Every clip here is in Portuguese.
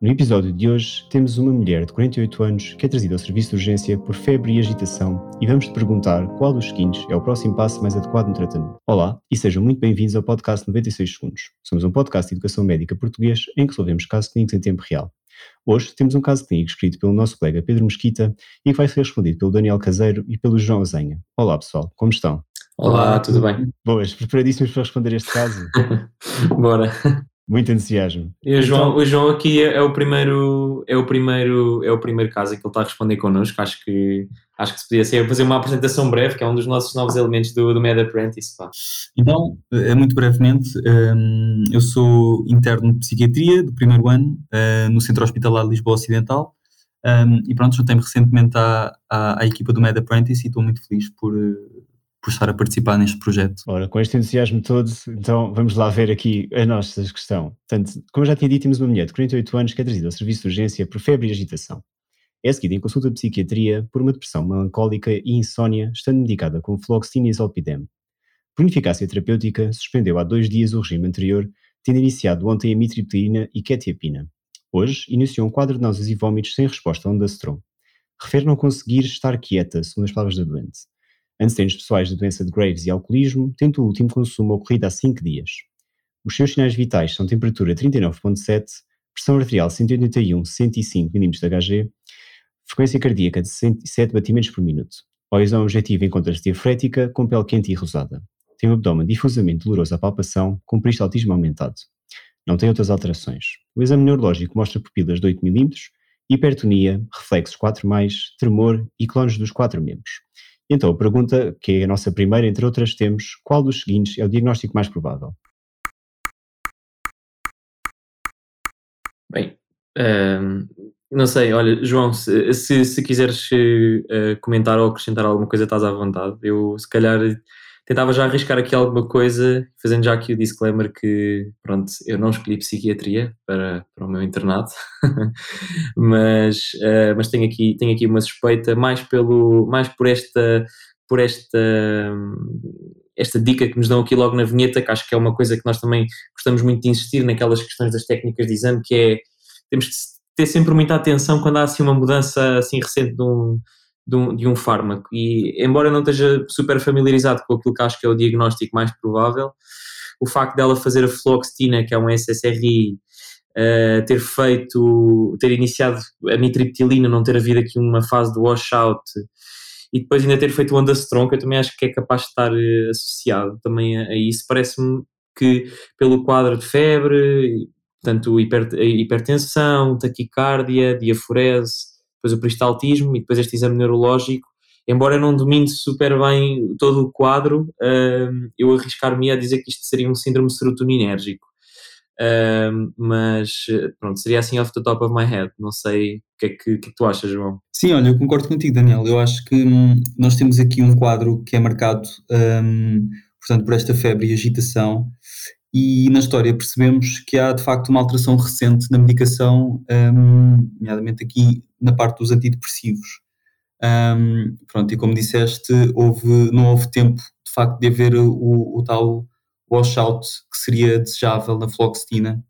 No episódio de hoje, temos uma mulher de 48 anos que é trazida ao serviço de urgência por febre e agitação e vamos te perguntar qual dos seguintes é o próximo passo mais adequado no tratamento. Olá e sejam muito bem-vindos ao podcast 96 Segundos. Somos um podcast de educação médica português em que resolvemos casos clínicos em tempo real. Hoje temos um caso clínico escrito pelo nosso colega Pedro Mesquita e que vai ser respondido pelo Daniel Caseiro e pelo João Azenha. Olá pessoal, como estão? Olá, tudo bem? Boas, preparadíssimos para responder este caso? Bora. Muito entusiasmo. E o João, então, o João aqui é, é, o primeiro, é o primeiro, é o primeiro caso que ele está a responder connosco. Acho que acho que se podia ser fazer uma apresentação breve, que é um dos nossos novos elementos do, do Med Apprentice. Pá. Então, é muito brevemente, um, eu sou interno de psiquiatria do primeiro ano uh, no Centro Hospitalar de Lisboa Ocidental. Um, e pronto, juntei-me recentemente à, à, à, equipa do Med Apprentice e estou muito feliz por, por estar a participar neste projeto. Ora, com este entusiasmo todo, então vamos lá ver aqui a nossa questão. Portanto, como já tinha dito, temos uma mulher de 48 anos que é trazida ao serviço de urgência por febre e agitação. É seguida em consulta de psiquiatria por uma depressão melancólica e insónia, estando medicada com fluoxetina e zolpidem. Por ineficácia terapêutica, suspendeu há dois dias o regime anterior, tendo iniciado ontem a mitriptilina e quetiapina. Hoje, iniciou um quadro de náuseas e vômitos sem resposta ao Andastron. Refere não conseguir estar quieta, segundo as palavras da doente antecedentes pessoais da doença de Graves e alcoolismo, tendo o último consumo ocorrido há 5 dias. Os seus sinais vitais são temperatura 39.7, pressão arterial 181-105 mm de Hg, frequência cardíaca de 107 batimentos por minuto. A horizão objetivo encontra-se diafrética, com pele quente e rosada. Tem um abdômen difusamente doloroso à palpação, com peristaltismo aumentado. Não tem outras alterações. O exame neurológico mostra pupilas de 8 mm, hipertonia, reflexos 4+, tremor e clones dos quatro membros. Então, a pergunta, que é a nossa primeira, entre outras, temos: qual dos seguintes é o diagnóstico mais provável? Bem, hum, não sei, olha, João, se, se, se quiseres uh, comentar ou acrescentar alguma coisa, estás à vontade. Eu, se calhar, tentava já arriscar aqui alguma coisa, fazendo já aqui o disclaimer que, pronto, eu não escolhi psiquiatria para, para o meu internato, mas, uh, mas tenho, aqui, tenho aqui uma suspeita mais, pelo, mais por esta, por esta, esta dica que nos dão aqui logo na vinheta, que acho que é uma coisa que nós também gostamos muito de insistir naquelas questões das técnicas de exame, que é, temos de ter sempre muita atenção quando há assim uma mudança assim recente de um de um, de um fármaco. E, embora eu não esteja super familiarizado com aquilo que acho que é o diagnóstico mais provável, o facto dela fazer a fluoxetina, que é um SSRI, uh, eh, ter feito, ter iniciado a mitriptilina, não ter havido aqui uma fase de washout e depois ainda ter feito o andastron, que eu também acho que é capaz de estar uh, associado também a, isso. Parece-me que pelo quadro de febre, portanto hiper, hipertensão, taquicardia, diaforese, depois o peristaltismo e depois este exame neurológico. Embora eu não domine super bem todo o quadro, uh, eu arriscar-me a dizer que isto seria um síndrome serotoninérgico. Uh, mas pronto, seria assim off the top of my head. Não sei o que é que, que, é tu achas, João. Sim, olha, eu concordo contigo, Daniel. Eu acho que hum, nós temos aqui um quadro que é marcado, hum, portanto, por esta febre e agitação, e na história percebemos que há de facto uma alteração recente na medicação, um, nomeadamente aqui na parte dos antidepressivos. Um, pronto, e como disseste, houve, não houve tempo de facto de haver o, o tal washout que seria desejável na fluoxetina.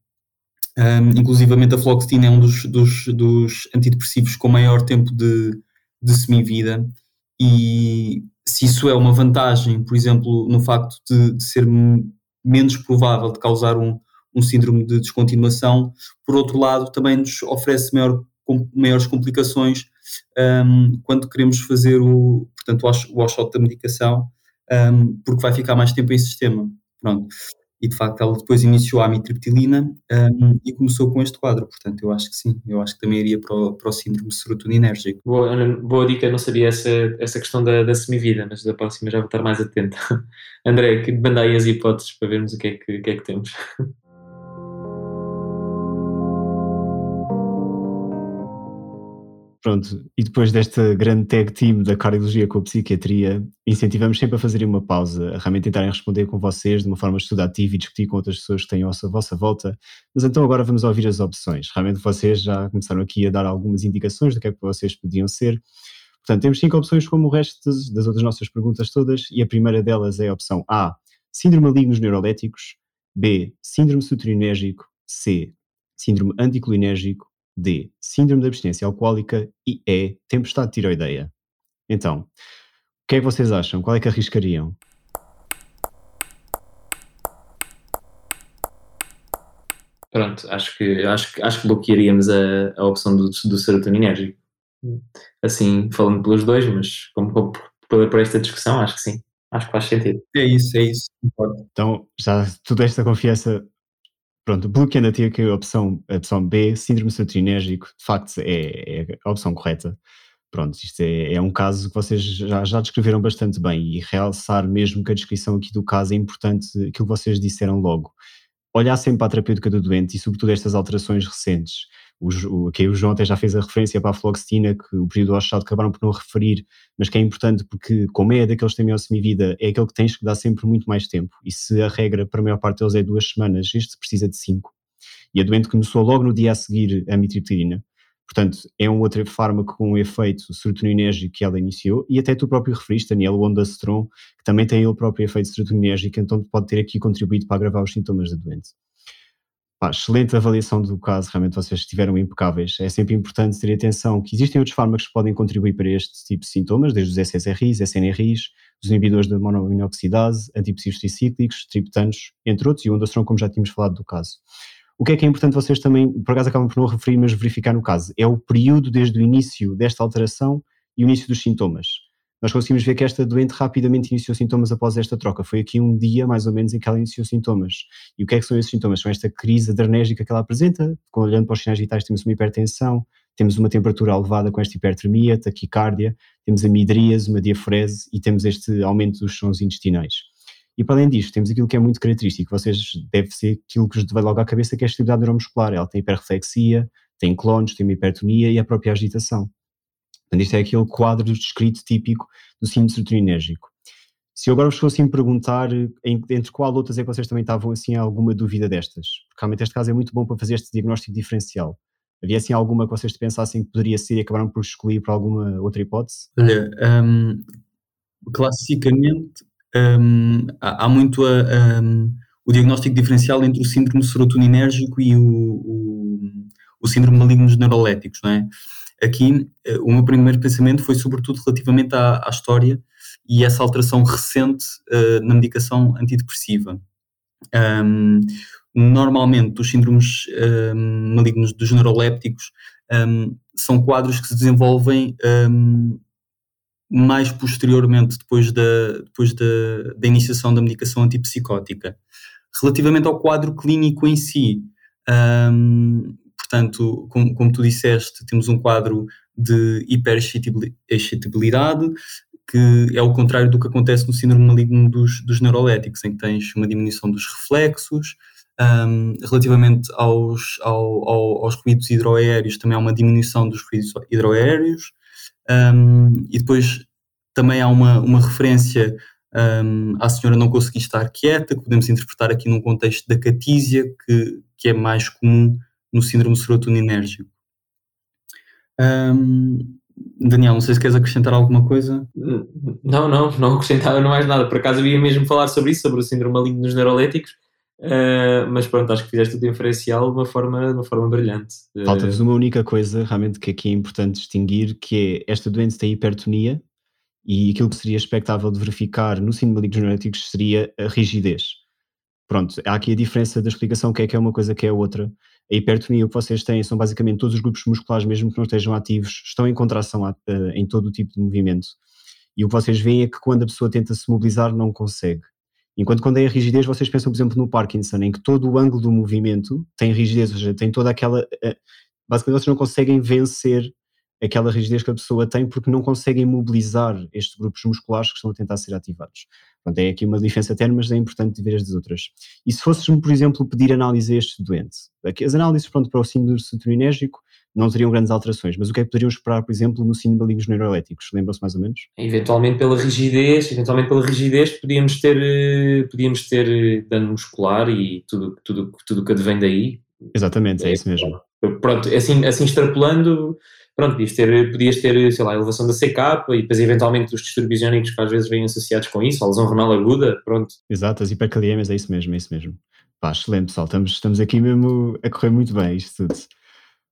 Um, inclusivamente a fluoxetina é um dos, dos, dos antidepressivos com maior tempo de, de semivida e se isso é uma vantagem, por exemplo, no facto de, de ser menos provável de causar um, um síndrome de descontinuação, por outro lado, também nos oferece maior, com, maiores complicações um, quando queremos fazer o, portanto, o washout da medicação, um, porque vai ficar mais tempo em sistema. Pronto. E de facto ela depois iniciou a amitriptilina um, e começou com este quadro. Portanto, eu acho que sim, eu acho que também iria para o, para o síndrome serotoninérgico. Boa, boa dica, não sabia essa, essa questão da, da semivida, mas da próxima já vou estar mais atento. André, que banda aí as hipóteses para vermos o que é que, que, é que temos. Pronto, e depois desta grande tag team da cardiologia com a psiquiatria, incentivamos sempre a fazerem uma pausa, a realmente tentarem responder com vocês de uma forma estudativa e discutir com outras pessoas que têm à vossa volta. Mas então agora vamos ouvir as opções. Realmente vocês já começaram aqui a dar algumas indicações do que é que vocês podiam ser. Portanto, temos cinco opções como o resto das, outras nossas perguntas todas, e a primeira delas é a opção A, síndrome malignos neuroléticos, B, síndrome sutrinérgico, C, síndrome anticolinérgico, D. Síndrome de abstinência alcoólica e E. Tempestade tiroideia. Então, o que é que vocês acham? Qual é que arriscariam? Pronto, acho que, acho, acho que bloquearíamos a, a opção do, do serotoninérgico. Assim, falando pelos dois, mas como, como por, por esta discussão, acho que sim. Acho que faz sentido. É isso, é isso. Então, já tu desta confiança, pronto, bloqueando a ti aqui a opção, a opção B, síndrome serotoninérgico, de facto é, é a opção correta. Pronto, isto é, é, um caso que vocês já, já descreveram bastante bem e realçar mesmo que a descrição aqui do caso é importante aquilo que vocês disseram logo olhar sempre para a terapêutica do doente e sobretudo estas alterações recentes. O, o, o João até já fez a referência para a fluoxetina, que o período achado acabaram por não referir, mas que é importante porque, como é daqueles que têm semivida, é aquele que tens que dar sempre muito mais tempo. E se a regra para a maior parte deles é duas semanas, este precisa de cinco. E a doente começou logo no dia a seguir a mitriptilina. Portanto, é um outro fármaco com um efeito serotoninérgico que ela iniciou, e até tu próprio referiste, Daniel, o Ondastron, que também tem ele próprio efeito serotoninérgico, então pode ter aqui contribuído para agravar os sintomas da doente. Pá, excelente avaliação do caso, realmente vocês estiveram impecáveis. É sempre importante ter atenção que existem outros fármacos que podem contribuir para este tipo de sintomas, desde os SSRIs, SNRIs, os inibidores da monoaminoxidase, antidepressivos tricíclicos, triptanos, entre outros, e o Ondastron, como já tínhamos falado do caso. O que é que é importante vocês também, por acaso acabam por não referir, mas verificar no caso, é o período desde o início desta alteração e o início dos sintomas. Nós conseguimos ver que esta doente rapidamente iniciou sintomas após esta troca. Foi aqui um dia, mais ou menos, em que ela iniciou sintomas. E o que é que são esses sintomas? São esta crise adrenérgica que ela apresenta, olhando para os sinais vitais temos uma hipertensão, temos uma temperatura elevada com esta hipertermia, taquicardia, temos a midríase, uma diafrese e temos este aumento dos sons intestinais. E para além disto, temos aquilo que é muito característico, vocês deve ser aquilo que vos vai logo à cabeça, que é a atividade neuromuscular. Ela tem hiperreflexia, tem clones, tem hipertonia e a própria agitação. Portanto, isto é aquele quadro descrito típico do síndrome serotoninérgico. Se eu agora vos fosse perguntar entre qual outras é que vocês também estavam assim alguma dúvida destas, porque realmente este caso é muito bom para fazer este diagnóstico diferencial. Havia assim alguma que vocês pensassem que poderia ser e acabaram por excluir para alguma outra hipótese? Olha, um, classicamente um, há, há, muito a, um, o diagnóstico diferencial entre o síndrome serotoninérgico e o, o, o síndrome maligno dos neuroléticos, não é? Aqui, eh, o meu primeiro pensamento foi sobretudo relativamente à, à história e essa alteração recente uh, na medicação antidepressiva. Um, normalmente, os síndromes um, malignos dos neurolépticos um, são quadros que se desenvolvem mais posteriormente, depois, da, depois da, da iniciação da medicação antipsicótica. Relativamente ao quadro clínico em si, um, portanto, como, como, tu disseste, temos um quadro de hiperexcitabilidade, que é o contrário do que acontece no síndrome maligno dos, dos neuroléticos, em que tens uma diminuição dos reflexos, um, relativamente aos, ao, ao, aos ruídos hidroaéreos, também há uma diminuição dos ruídos hidroaéreos, um, e depois também há uma, uma referência um, à senhora não conseguir estar quieta, que podemos interpretar aqui num contexto da catísia, que, que é mais comum no síndrome serotoninérgico. Um, Daniel, não sei se queres acrescentar alguma coisa. Não, não, não acrescentava mais nada. Por acaso eu ia mesmo falar sobre isso, sobre o síndrome maligno nos neuroléticos, Uh, mas pronto, acho que fizeste o diferencial de uma forma, de uma forma brilhante. Falta-vos uma única coisa realmente que aqui é importante distinguir, que é esta doença tem hipertonia e aquilo que seria expectável de verificar no síndrome maligno genéticos seria a rigidez. Pronto, há aqui a diferença da explicação que é que é uma coisa que é outra. A hipertonia, o que vocês têm são basicamente todos os grupos musculares, mesmo que não estejam ativos, estão em contração uh, em todo o tipo de movimento. E o que vocês veem é que quando a pessoa tenta se mobilizar, não consegue. Enquanto quando é a rigidez, vocês pensam, por exemplo, no Parkinson, em que todo o ângulo do movimento tem rigidez, ou seja, tem toda aquela. Eh, basicamente, vocês não conseguem vencer aquela rigidez que a pessoa tem porque não conseguem mobilizar estes grupos musculares que estão a tentar ser ativados. Portanto, é aqui uma diferença eterna, mas é importante ver as das outras. E se fôssemos, por exemplo, pedir análise a este doente? As análises pronto, para o síndrome serotoninérgico não teriam grandes alterações, mas o que é que poderiam esperar, por exemplo, no síndrome malignos neuroléticos? Lembram-se mais ou menos? Eventualmente pela rigidez, eventualmente pela rigidez podíamos ter, eh, podíamos ter eh, dano muscular e tudo tudo tudo que advém daí. Exatamente, é, é isso mesmo. Pronto, assim, assim extrapolando, pronto, podias ter, podias ter, sei lá, elevação da CK e depois eventualmente os distúrbios iónicos que às vezes vêm associados com isso, a lesão renal aguda, pronto. Exato, as hipercaliemias, é isso mesmo, é isso mesmo. Pá, excelente pessoal, estamos, estamos aqui mesmo a correr muito bem isto tudo.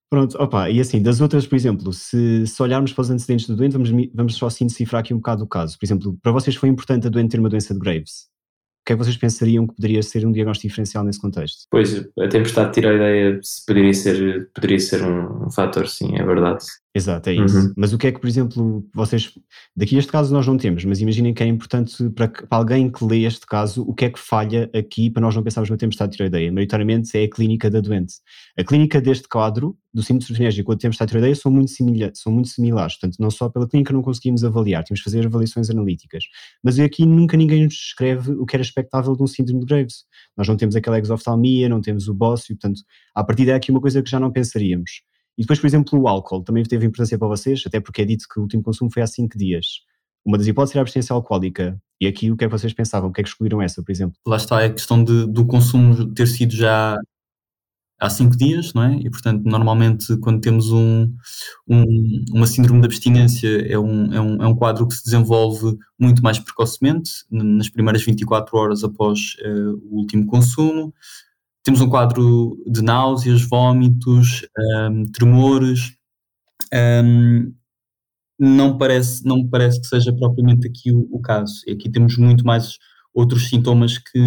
Pronto, opa, e assim, das outras, por exemplo, se, se olharmos para os antecedentes do doente, vamos, vamos só assim decifrar aqui um bocado o caso. Por exemplo, para vocês foi importante a doente ter uma doença de Graves? Que é que vocês pensariam que poderia ser um diagnóstico diferencial nesse contexto? Pois, a tempestade de tiroideia poderia ser, poderia ser um, um fator, sim, é verdade. Exato, é isso. Uhum. Mas o que é que, por exemplo, vocês. Daqui este caso nós não temos, mas imaginem que é importante para, para, alguém que lê este caso, o que é que falha aqui para nós não pensarmos numa tempestade de tiroideia? Maioritariamente é a clínica da doente. A clínica deste quadro, do síndrome surfinérgico com a tempestade de tiroideia, são muito, simila, são muito similares. Portanto, não só pela clínica não conseguimos avaliar, temos de fazer avaliações analíticas. Mas aqui nunca ninguém nos descreve o que era expectável de um síndrome de Graves. Nós não temos aquela exoftalmia, não temos o bócio, portanto, a partir daí é aqui uma coisa que já não pensaríamos. E depois, por exemplo, o álcool também teve importância para vocês, até porque é dito que o último consumo foi há 5 dias. Uma das hipóteses era a abstinência alcoólica. E aqui o que é que vocês pensavam? O que é que escolheram essa, por exemplo? Lá está, é a questão de, do consumo ter sido já há 5 dias, não é? E portanto, normalmente quando temos um, um, uma síndrome de abstinência é um, é, um, é um quadro que se desenvolve muito mais precocemente, nas primeiras 24 horas após uh, o último consumo. Temos um quadro de náuseas, vômitos, um, tremores. Um, não parece, não parece que seja propriamente aqui o, o caso. E aqui temos muito mais outros sintomas que,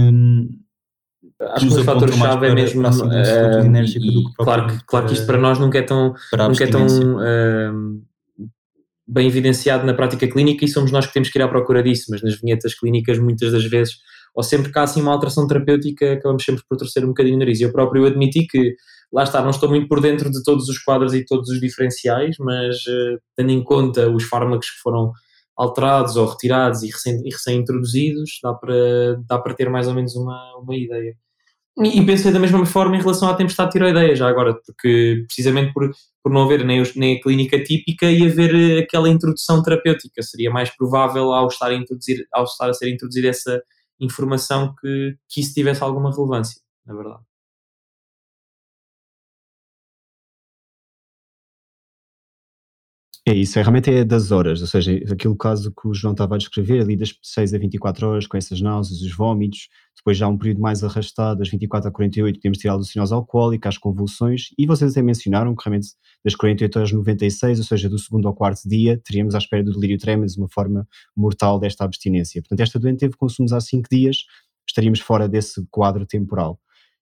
Acho que o fator-chave é mesmo. Para, uh, claro, que, claro que isto para nós nunca é tão, nunca é tão uh, bem evidenciado na prática clínica e somos nós que temos que ir à procura disso, mas nas vinhetas clínicas muitas das vezes ou sempre que há assim uma alteração terapêutica, acabamos sempre por torcer um bocadinho o nariz. Eu próprio admiti que, lá está, não estou muito por dentro de todos os quadros e todos os diferenciais, mas uh, tendo em conta os fármacos que foram alterados ou retirados e recém-introduzidos, recém dá, para, dá para ter mais ou menos uma, uma ideia. E, pensei da mesma forma em relação à tempestade tiroideia, já agora, porque precisamente por, por não haver nem, nem a clínica típica e haver eh, aquela introdução terapêutica, seria mais provável ao estar a, introduzir, ao estar a ser introduzida essa informação que, que isso tivesse alguma relevância, na verdade. É isso, é, realmente é das horas, ou seja, aquele caso que o João estava a descrever, ali das 6 a 24 horas, com essas náuseas, os vômitos, depois já um período mais arrastado, das 24 a 48, temos tirar a alucinose alcoólica, as convulsões, e vocês até mencionaram que realmente das 48 às 96, ou seja, do segundo ao quarto dia, teríamos à espera do delírio tremens uma forma mortal desta abstinência. Portanto, esta doente teve consumos há 5 dias, estaríamos fora desse quadro temporal.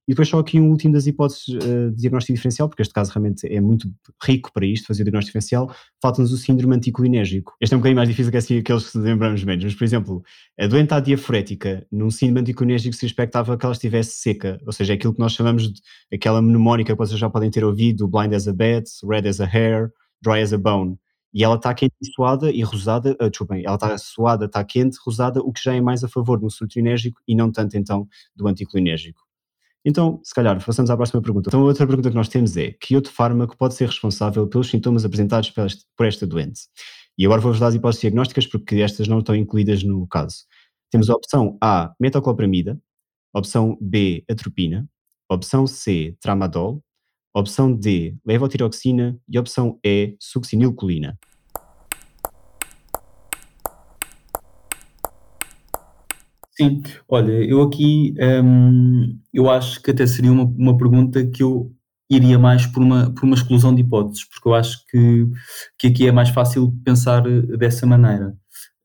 E depois só aqui um último das hipóteses uh, de diagnóstico diferencial, porque este caso realmente é muito rico para isto, fazer o diagnóstico diferencial, falta-nos o síndrome anticolinérgico. Este é um bocadinho mais difícil que assim, aqueles que lembramos menos, mas por exemplo, a doente diafrética, num síndrome anticolinérgico se expectava que ela estivesse seca, ou seja, é aquilo que nós chamamos de aquela mnemónica que vocês já podem ter ouvido, blind as a bat, red as a hair, dry as a bone. E ela está quente e suada e rosada, uh, desculpem, ela está suada, está quente, rosada, o que já é mais a favor do surtinérgico e não tanto então do anticolinérgico. Então, se calhar, passamos à próxima pergunta. Então, outra pergunta que nós temos é: que outro fármaco pode ser responsável pelos sintomas apresentados por esta doente? E agora vou-vos dar as hipóteses diagnósticas porque estas não estão incluídas no caso. Temos a opção A, metoclopramida, opção B, atropina, opção C, tramadol, opção D, levotiroxina e opção E, succinilcolina. Sim, olha, eu aqui, hum, eu acho que até seria uma, uma pergunta que eu iria mais por uma, por uma exclusão de hipóteses, porque eu acho que, que aqui é mais fácil pensar dessa maneira,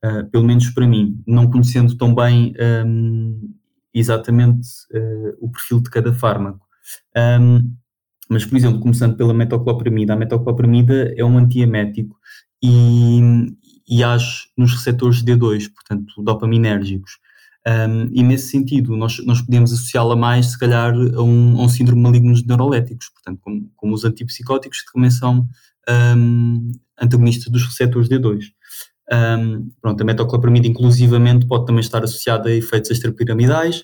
uh, pelo menos para mim, não conhecendo tão bem um, exatamente uh, o perfil de cada fármaco. Um, mas, por exemplo, começando pela metoclopramida, a metoclopramida é um antiemético e, e age nos receptores D2, portanto, dopaminérgicos. Um, e nesse sentido, nós, nós podemos associá-la mais, se calhar, a um, a um síndrome maligno de neuroléticos, portanto, como, como os antipsicóticos que também são um, antagonistas dos receptores D2. Um, pronto, a metoclopramida, inclusivamente, pode também estar associada a efeitos extrapiramidais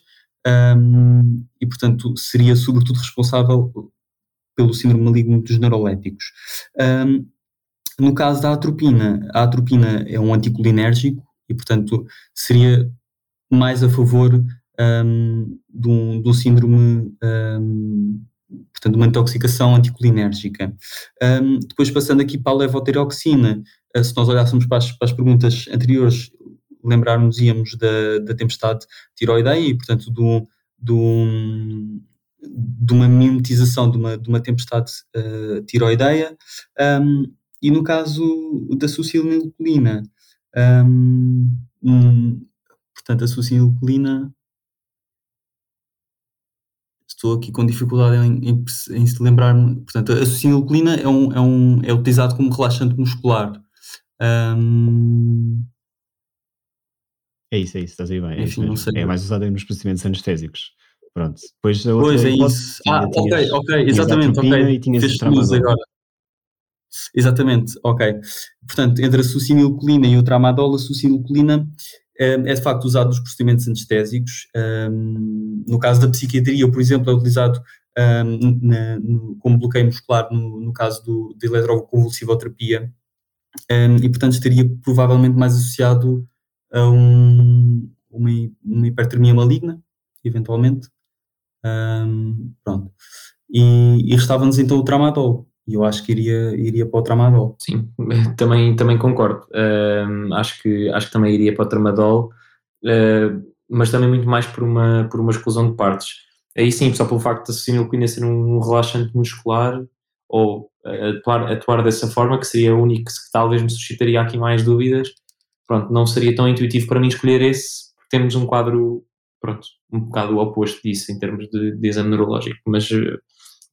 e, portanto, seria sobretudo responsável pelo síndrome maligno dos neuroléticos. No caso da atropina, a atropina é um anticolinérgico e, portanto, seria mais a favor um, de, um, de um síndrome, um, portanto, uma intoxicação anticolinérgica. Um, depois, passando aqui para a levotiroxina, uh, se nós olhássemos para as, para as perguntas anteriores, lembrarmos íamos da, da tempestade tiroideia e, portanto, do, do, de uma mimetização de uma, de uma tempestade uh, tiroideia. Um, e no caso da succinilcolina, um, um, portanto, a succinilcolina estou aqui com dificuldade em, em, em se lembrar-me. Portanto, a succinilcolina é, um, é, um, é utilizado como relaxante muscular. Um... É isso, é isso, estás aí bem. É, Enfim, é mais usado nos procedimentos anestésicos. Pronto. Depois a outra pois é isso. Ah, ok, ok, exatamente, ok. E tinhas Fez agora. Exatamente, ok. Portanto, entre a succinilcolina e o tramadol, a succinilcolina é de facto usado nos procedimentos anestésicos. No caso da psiquiatria, por exemplo, é utilizado como bloqueio muscular no, no caso do, de eletroconvulsivoterapia e, portanto, estaria provavelmente mais associado a um, uma, uma hipertermia maligna, eventualmente. pronto. E, e restava-nos então o tramadol e eu acho que iria, iria para o Tramadol. Sim, também, também concordo. Uh, acho, que, acho que também iria para o Tramadol, uh, mas também muito mais por uma, por uma exclusão de partes. Aí sim, só pelo facto de a succinilcolina ser um relaxante muscular ou uh, atuar, atuar dessa forma, que seria o único que, talvez me suscitaria aqui mais dúvidas, pronto, não seria tão intuitivo para mim escolher esse, porque temos um quadro, pronto, um bocado oposto disso em termos de, de exame neurológico, mas eh,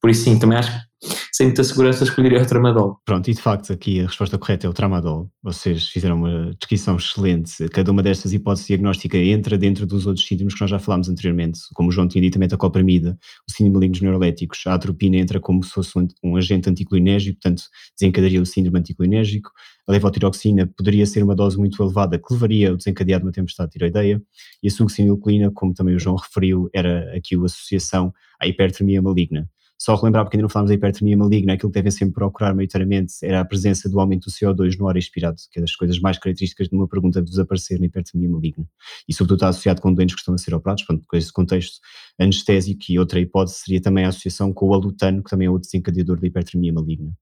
por isso sim, também acho que sem muita segurança escolheria o tramadol. Pronto, e de facto aqui a resposta correta é o tramadol. Vocês fizeram uma descrição excelente. Cada uma destas hipóteses diagnósticas entra dentro dos outros síndromes que nós já falámos anteriormente, como o João tinha dito, a metacopramida, o síndrome malignos neuroléticos. A atropina entra como se fosse um, agente anticolinérgico, portanto desencadearia o síndrome anticolinérgico. A levotiroxina poderia ser uma dose muito elevada que levaria ao desencadear de uma tempestade tiroideia. E a succinilcolina, como também o João referiu, era aqui a associação à hipertermia maligna. Só relembrar, porque ainda não falámos da hipertermia maligna, aquilo que devem sempre procurar maioritariamente era a presença do aumento do CO2 no ar expirado, que é das coisas mais características de uma pergunta de desaparecer na hipertermia maligna. E sobretudo está associado com doentes que estão a ser operados, portanto, com esse contexto anestésico e outra hipótese seria também a associação com o alutano, que também é outro desencadeador da hipertermia maligna.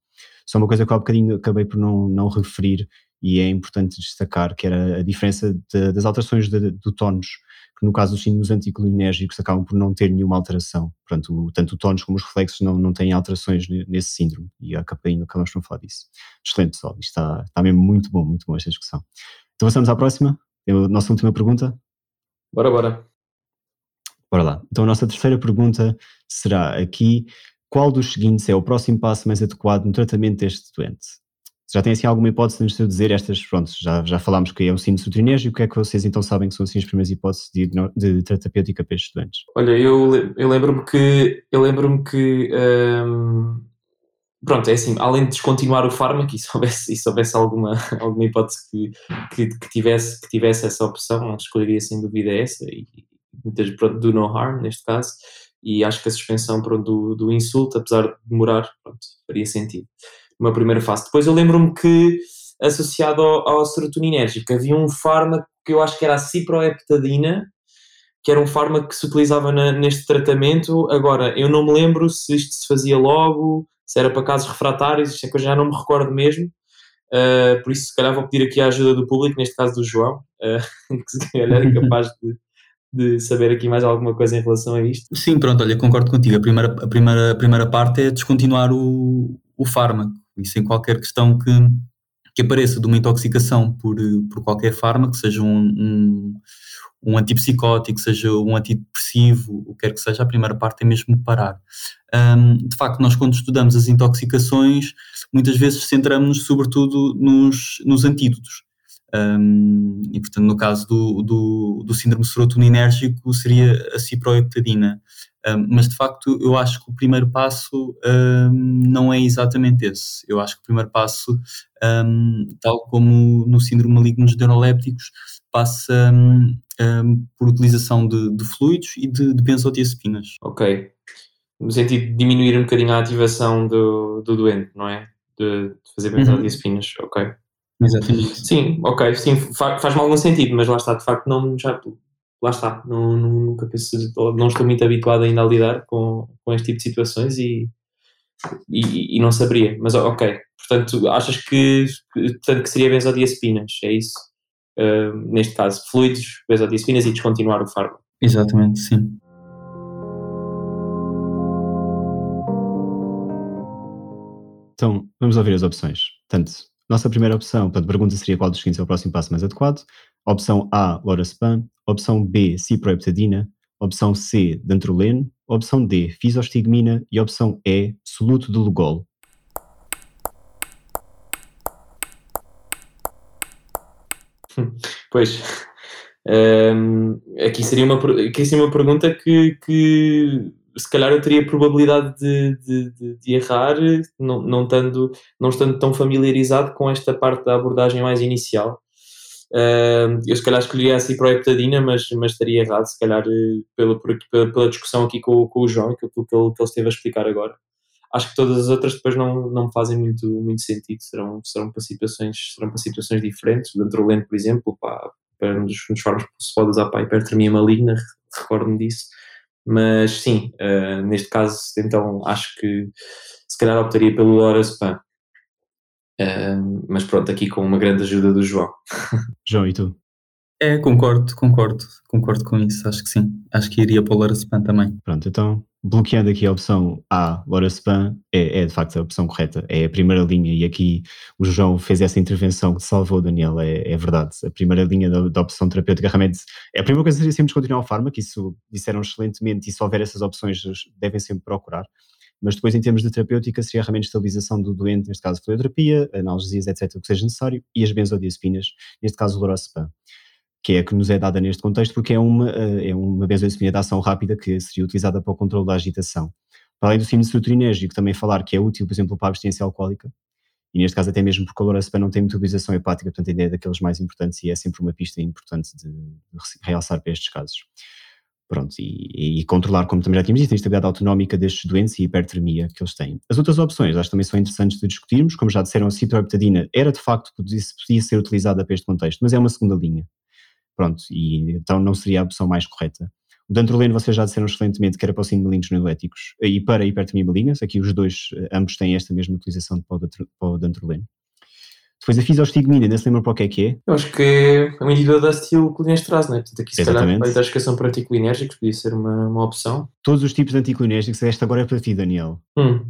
Só uma coisa que há bocadinho acabei por não, não referir e é importante destacar, que era a diferença de, das alterações de, do tónus que no caso dos síndromes anticolinérgicos acabam por não ter nenhuma alteração. Portanto, tanto o tónus como os reflexos não, não têm alterações nesse síndrome e acabei, acabamos por falar disso. Excelente, pessoal. Isto está, está mesmo muito bom, muito bom esta discussão. Então, passamos à próxima. É a nossa última pergunta. Bora, bora. Bora lá. Então, a nossa terceira pergunta será aqui: qual dos seguintes é o próximo passo mais adequado no tratamento deste doente? Já tem assim alguma hipótese de nos dizer estas, pronto, já, já falámos que é um síndrome sutrinérgico, o que é que vocês então sabem que são assim as primeiras hipóteses de, de terapêutica para estudantes? Olha, eu, eu lembro-me que, eu lembro-me que, hum, pronto, é assim, além de descontinuar o fármaco, e se houvesse, e se houvesse alguma, alguma hipótese que, que, que, tivesse, que tivesse essa opção, escolheria sem dúvida essa, e muitas, pronto, do no harm, neste caso, e acho que a suspensão, pronto, do, do insulto, apesar de demorar, pronto, faria sentido uma primeira fase. Depois eu lembro-me que, associado ao, ao serotoninérgico, havia um fármaco que eu acho que era a ciproheptadina, que era um fármaco que se utilizava na, neste tratamento. Agora, eu não me lembro se isto se fazia logo, se era para casos refratários, isto é que eu já não me recordo mesmo. Uh, por isso, se calhar, vou pedir aqui a ajuda do público, neste caso do João, uh, que se calhar é capaz de, de saber aqui mais alguma coisa em relação a isto. Sim, pronto, olha, concordo contigo. A primeira, a primeira, a primeira parte é descontinuar o, o fármaco e sem qualquer questão que, que apareça de uma intoxicação por, por qualquer fármaco, seja um, um, um antipsicótico, seja um antidepressivo, o que quer que seja, a primeira parte é mesmo parar. Um, de facto, nós quando estudamos as intoxicações, muitas vezes centramos-nos sobretudo nos, nos antídotos. Um, e, portanto, no caso do, do, do síndrome serotoninérgico, seria a ciproheptadina. Mas de facto eu acho que o primeiro passo não é exatamente esse. Eu acho que o primeiro passo, tal como no síndrome maligno dos neurolépticos, passa por utilização de, de, fluidos e de, de benzodiazepinas. Ok. No sentido de diminuir um bocadinho a ativação do, do doente, não é? De, de fazer uhum. benzodiazepinas, uhum. ok. Exatamente. Sim, ok, sim, faz-me algum sentido, mas lá está, de facto, não, já, lá está, não, não, nunca penso, não estou muito habituado ainda a lidar com, com este tipo de situações e, e, e não saberia. Mas ok, portanto, achas que, portanto, que seria benzodiazepinas, é isso? Uh, neste caso, fluidos, benzodiazepinas e descontinuar o fármaco. Exatamente, sim. Então, vamos ouvir as opções. Portanto, nossa primeira opção, portanto, a pergunta seria qual dos seguintes é o próximo passo mais adequado. Opção A, lorazepam. Opção B, ciproheptadina. Opção C, dantrolene. Opção D, fisostigmina. E opção E, soluto de Lugol. Pois, um, aqui, seria uma, aqui seria uma pergunta que, que se calhar eu teria probabilidade de, de, de, de errar, não, não, não estando tão familiarizado com esta parte da abordagem mais inicial. Uh, eu se calhar escolheria a ciproheptadina, mas, mas estaria errado, se calhar pela, pela, pela discussão aqui com, com o João e aquilo que ele, que ele esteve a explicar agora. Acho que todas as outras depois não, não fazem muito, muito sentido, serão, serão, para situações, serão para situações diferentes. O Dantrolene, por exemplo, pá, para um dos, um dos fármacos que se pode usar para a hipertermia maligna, recordo-me disso. Mas sim, uh, neste caso, então acho que se calhar optaria pelo Lorazepam. Uh, mas pronto, aqui com uma grande ajuda do João. João, e tu? É, concordo, concordo, concordo com isso, acho que sim. Acho que iria para o Lorazepam também. Pronto, então bloqueando aqui a opção A, Lorazepam, é, é de facto a opção correta, é a primeira linha e aqui o João fez essa intervenção que salvou o Daniel, é, é verdade, a primeira linha da, da, opção terapêutica realmente, é a primeira coisa seria sempre continuar o fármaco, isso disseram excelentemente e se houver essas opções devem sempre procurar, mas depois em termos de terapêutica seria realmente estabilização do doente, neste caso folioterapia, analgesias, etc, o que seja necessário, e as benzodiazepinas, neste caso o Lorazepam que é a que nos é dada neste contexto, porque é uma, eh, é uma benzodiazepina de ação rápida que seria utilizada para o controle da agitação. Para além do símbolo serotoninérgico, também falar que é útil, por exemplo, para a abstinência alcoólica, e neste caso até mesmo porque o lorazepam não tem metabolização hepática, portanto a ideia é daqueles mais importantes e é sempre uma pista importante de, de realçar para estes casos. Pronto, e, e, controlar, como também já tínhamos dito, a instabilidade autonómica destes doentes e a hipertermia que eles têm. As outras opções, acho que também são interessantes de discutirmos, como já disseram, a ciproheptadina era de facto, podia, podia ser utilizada para este contexto, mas é uma segunda linha. Pronto, e então não seria a opção mais correta. O dantrolene vocês já disseram excelentemente que era para o síndrome malignos noeléticos e para hipertermia maligna, aqui os dois, eh, ambos têm esta mesma utilização para o dantrolene. Depois a fisostigmina, ainda se lembra para o que é que é? Eu acho que é um inibidor da acetilcolinesterase, não é? Portanto, aqui se Exatamente. calhar para a intoxicação por anticolinérgicos podia ser uma, uma opção. Todos os tipos de anticolinérgicos, esta agora é para ti, Daniel. Hum.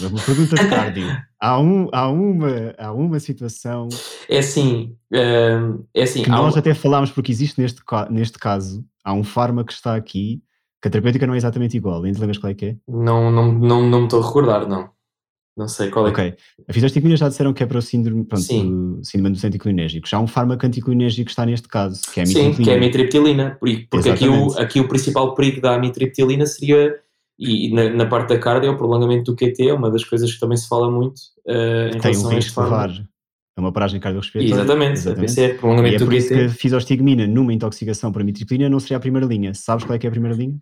Uma pergunta de cardio. há, um, há, uma, há uma situação. É assim. Uh, é assim que nós um... até falámos, porque existe neste, neste caso, há um fármaco que está aqui, que a terapêutica não é exatamente igual. Ainda lembras qual é que é? Não, não, não, não me estou a recordar, não. Não sei qual é. Ok. A fisostigmina já disseram que é para o síndrome, pronto, Sim. síndrome dos anticolinérgicos. Há um fármaco anticolinérgico que está neste caso, que é a mitriptilina. Sim, que é a mitriptilina. Porque aqui o, aqui o principal perigo da mitriptilina seria e na, na, parte da cardio, o prolongamento do QT é uma das coisas que também se fala muito uh, em tem um risco de levar a uma paragem cardiorrespiratória. Exatamente, Exatamente. É prolongamento e é por isso que a fisostigmina numa intoxicação por mitriptilina não seria a primeira linha. Sabes qual é que é a primeira linha?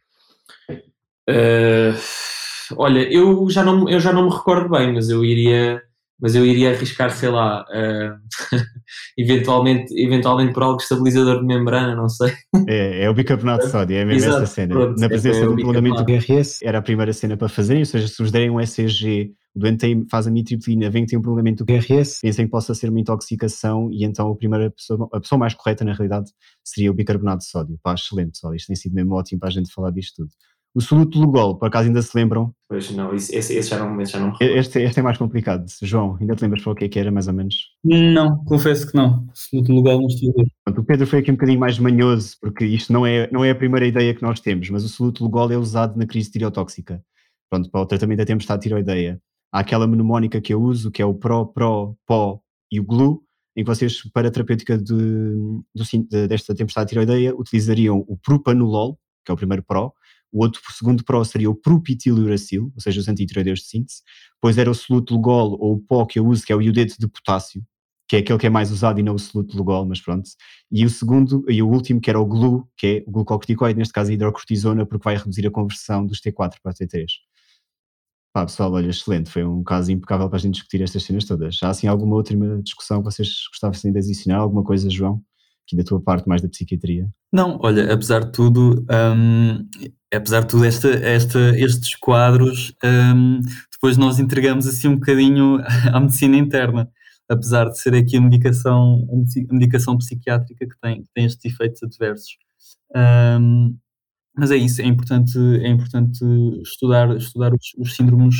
Uh, olha, eu já, não, eu já não me recordo bem, mas eu iria mas eu iria arriscar, sei lá, uh, eventualmente, eventualmente por algo estabilizador de membrana, não sei. É, é o bicarbonato de sódio, é mesmo Exato, essa cena. Pronto, Na presença é, do prolongamento do GRS, era a primeira cena para fazerem, ou seja, se vos derem um ECG, o doente tem, faz a mitriptilina, vem que tem um prolongamento do GRS, pensem que possa ser uma intoxicação e então a primeira pessoa, a pessoa mais correta na realidade seria o bicarbonato de sódio. Pá, excelente, pessoal, isto tem sido mesmo ótimo para a gente falar disto tudo. O soluto Lugol, por acaso ainda se lembram? Pois não, esse, esse já não, esse já não este, este é mais complicado. João, ainda te lembras para o que é que era, mais ou menos? Não, confesso que não. Soluto Lugol não estou a ver. O Pedro foi aqui um bocadinho mais manhoso, porque isto não é, não é a primeira ideia que nós temos, mas o soluto Lugol é usado na crise tireotóxica. Pronto, para o tratamento da tempestade tiroideia. Há aquela mnemónica que eu uso, que é o PRO, PRO, PO e o GLU, em que vocês, para a terapêutica de, de, desta tempestade tiroideia, utilizariam o propanolol, que é o primeiro PRO, o outro segundo pró seria o propitiliuracil, ou seja, os antitiroideus de síntese, depois era o soluto Lugol ou o pó que eu uso, que é o iodeto de potássio, que é aquele que é mais usado e não o soluto Lugol, mas pronto. E o segundo, e o último, que era o GLU, que é o glucocorticoide, neste caso a hidrocortisona, porque vai reduzir a conversão dos T4 para T3. Pá, pessoal, olha, excelente, foi um caso impecável para a gente discutir estas cenas todas. Há assim alguma outra discussão que vocês gostavam de adicionar? Alguma coisa, João? Aqui da tua parte mais da psiquiatria? Não, olha, apesar de tudo, um, apesar de tudo, esta, esta, estes quadros, um, depois nós entregamos assim um bocadinho à medicina interna, apesar de ser aqui a medicação, a medicação psiquiátrica que tem, tem estes efeitos adversos. Um, mas é isso, é importante, é importante estudar, estudar os, os síndromes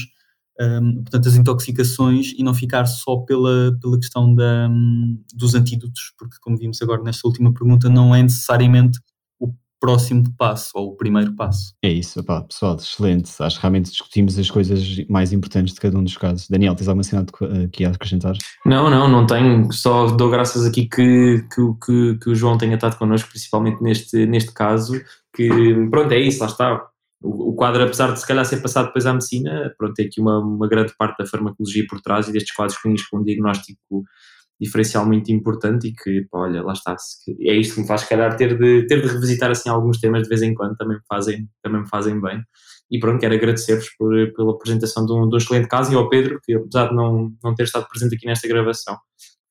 um, portanto, as intoxicações e não ficar só pela, pela questão da, um, dos antídotos, porque, como vimos agora nesta última pergunta, não é necessariamente próximo passo ou o primeiro passo. É isso, opá, pessoal, excelente. Acho que realmente discutimos as coisas mais importantes de cada um dos casos. Daniel, tens alguma cena aqui a acrescentar? Não, não, não tenho. Só dou graças aqui que, que, que, que o João tenha estado connosco, principalmente neste, neste caso, que pronto, é isso, lá está o, quadro, apesar de se calhar ser passado depois à medicina, pronto, tem aqui uma, uma grande parte da farmacologia por trás e destes quadros clínicos com um diagnóstico diferencial muito importante e que, pá, olha, lá está, é isto que me faz, se calhar, ter de, ter de revisitar assim alguns temas de vez em quando, também me fazem, também me fazem bem. E pronto, quero agradecer-vos pela apresentação de um, de um excelente caso e ao Pedro, que apesar de não, não ter estado presente aqui nesta gravação,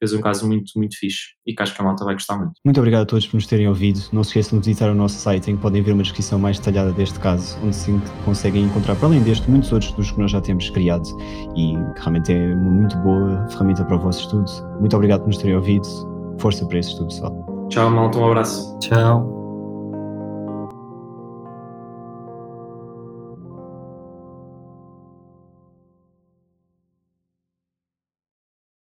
fez um caso muito, muito fixe e que acho que a malta vai gostar muito. Muito obrigado a todos por nos terem ouvido. Não se esqueçam de visitar o nosso site em que podem ver uma descrição mais detalhada deste caso, onde sim conseguem encontrar, para além deste, muitos outros dos que nós já temos criado e que realmente é uma muito boa ferramenta para o vosso estudo. Muito obrigado por nos terem ouvido. Força para esse estudo, pessoal. Tchau, malta. Um abraço. Tchau.